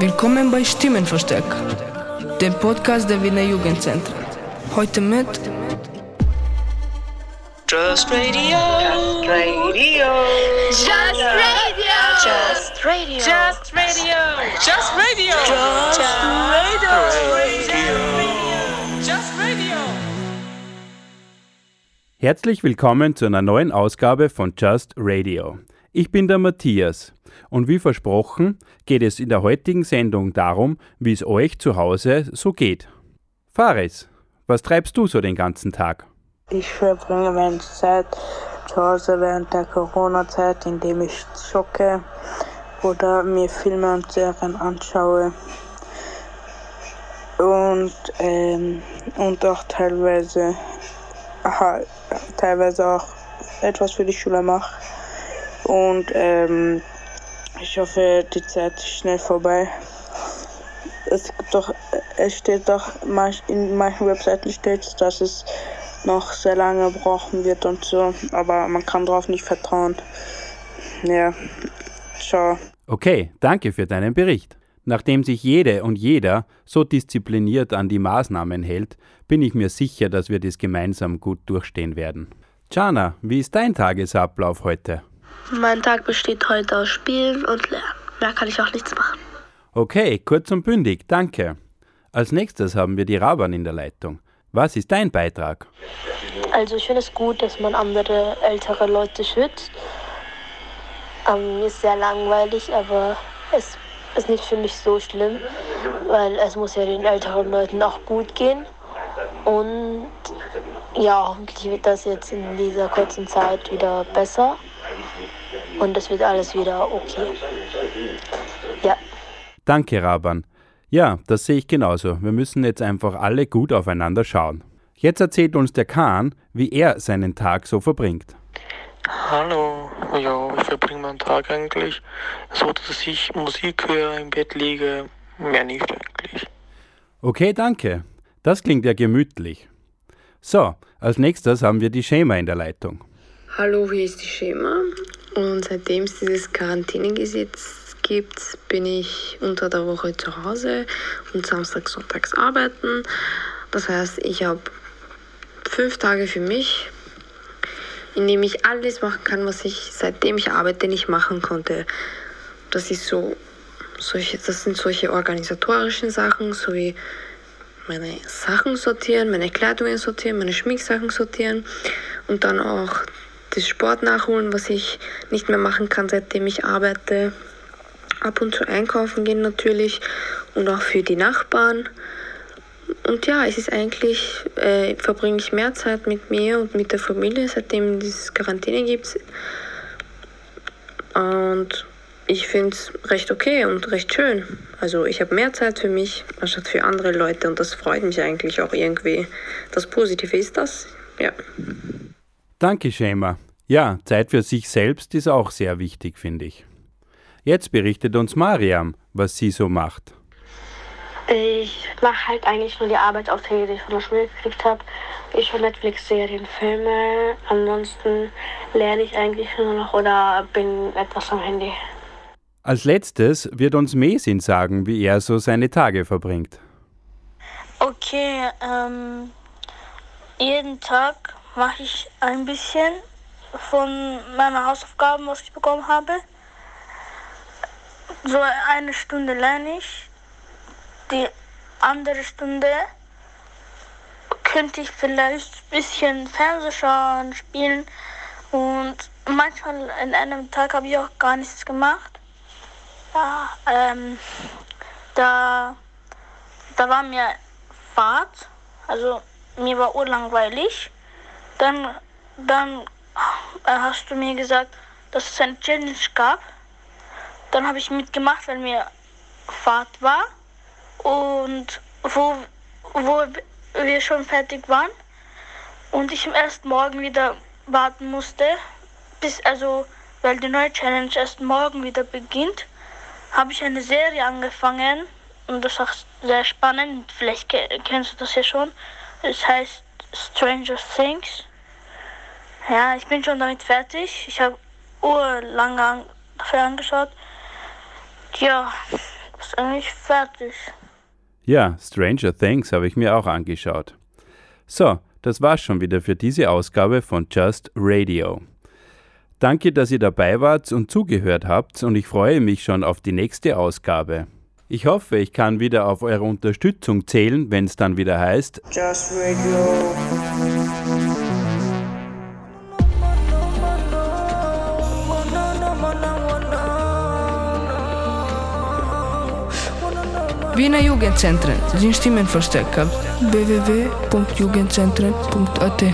Willkommen bei Stimmenversteck, dem Podcast der Wiener Jugendzentren. Heute mit Just Radio. Just radio. Just Radio. Just radio. Just Radio. Just Radio. Just Just Radio. Herzlich willkommen zu einer neuen Ausgabe von Just Radio. Ich bin der Matthias und wie versprochen geht es in der heutigen Sendung darum, wie es euch zu Hause so geht. Faris, was treibst du so den ganzen Tag? Ich verbringe meine Zeit zu Hause während der Corona-Zeit, indem ich zocke oder mir Filme und Serien anschaue. Und, ähm, und auch teilweise, aha, teilweise auch etwas für die Schule mache. Und ähm, ich hoffe, die Zeit ist schnell vorbei. Es gibt doch, es steht doch, in manchen Webseiten steht, dass es noch sehr lange brauchen wird und so, aber man kann darauf nicht vertrauen. Ja, ciao. Okay, danke für deinen Bericht. Nachdem sich jede und jeder so diszipliniert an die Maßnahmen hält, bin ich mir sicher, dass wir das gemeinsam gut durchstehen werden. Jana, wie ist dein Tagesablauf heute? Mein Tag besteht heute aus Spielen und Lernen. Mehr kann ich auch nichts machen. Okay, kurz und bündig, danke. Als nächstes haben wir die Raban in der Leitung. Was ist dein Beitrag? Also ich finde es gut, dass man andere ältere Leute schützt. Ähm, mir ist sehr langweilig, aber es ist nicht für mich so schlimm, weil es muss ja den älteren Leuten auch gut gehen. Und ja, hoffentlich wird das jetzt in dieser kurzen Zeit wieder besser. Und es wird alles wieder okay. Ja. Danke, Raban. Ja, das sehe ich genauso. Wir müssen jetzt einfach alle gut aufeinander schauen. Jetzt erzählt uns der Kahn, wie er seinen Tag so verbringt. Hallo, ja, ich verbringe meinen Tag eigentlich so, dass ich Musik höre, im Bett liege, mehr nicht eigentlich. Okay, danke. Das klingt ja gemütlich. So, als nächstes haben wir die Schema in der Leitung. Hallo, hier ist die Schema. Und seitdem es dieses Quarantänegesetz gibt, bin ich unter der Woche zu Hause und samstags, sonntags arbeiten. Das heißt, ich habe fünf Tage für mich, in dem ich alles machen kann, was ich seitdem ich arbeite nicht machen konnte. Das ist so, solche, das sind solche organisatorischen Sachen, so wie meine Sachen sortieren, meine Kleidungen sortieren, meine Schminksachen sortieren und dann auch das Sport nachholen, was ich nicht mehr machen kann, seitdem ich arbeite. Ab und zu einkaufen gehen natürlich und auch für die Nachbarn. Und ja, es ist eigentlich, äh, verbringe ich mehr Zeit mit mir und mit der Familie, seitdem es Quarantäne gibt. Und ich finde es recht okay und recht schön. Also ich habe mehr Zeit für mich anstatt für andere Leute und das freut mich eigentlich auch irgendwie. Das Positive ist das, ja. Danke, Schema. Ja, Zeit für sich selbst ist auch sehr wichtig, finde ich. Jetzt berichtet uns Mariam, was sie so macht. Ich mache halt eigentlich nur die Arbeitsaufträge, die ich von der Schule gekriegt habe. Ich schaue Netflix-Serien, Filme. Ansonsten lerne ich eigentlich nur noch oder bin etwas am Handy. Als letztes wird uns Mesin sagen, wie er so seine Tage verbringt. Okay, ähm, jeden Tag mache ich ein bisschen von meinen Hausaufgaben, was ich bekommen habe. So eine Stunde lerne ich. Die andere Stunde könnte ich vielleicht ein bisschen Fernseh schauen, spielen und manchmal in einem Tag habe ich auch gar nichts gemacht. Ja, ähm, da, da war mir Fahrt, also mir war urlangweilig. Dann, dann äh, hast du mir gesagt, dass es eine Challenge gab. Dann habe ich mitgemacht, weil mir Fahrt war. Und wo, wo wir schon fertig waren und ich erst morgen wieder warten musste, bis also, weil die neue Challenge erst morgen wieder beginnt, habe ich eine Serie angefangen und das ist auch sehr spannend. Vielleicht ke- kennst du das ja schon. Es heißt Stranger Things. Ja, ich bin schon damit fertig. Ich habe urlange an, dafür angeschaut. Ja, ist eigentlich fertig. Ja, Stranger Things habe ich mir auch angeschaut. So, das war's schon wieder für diese Ausgabe von Just Radio. Danke, dass ihr dabei wart und zugehört habt und ich freue mich schon auf die nächste Ausgabe. Ich hoffe, ich kann wieder auf eure Unterstützung zählen, wenn es dann wieder heißt Just Radio. Vina Jugendzentren, sind Stimmen verstärkt gehabt. www.jugendzentren.at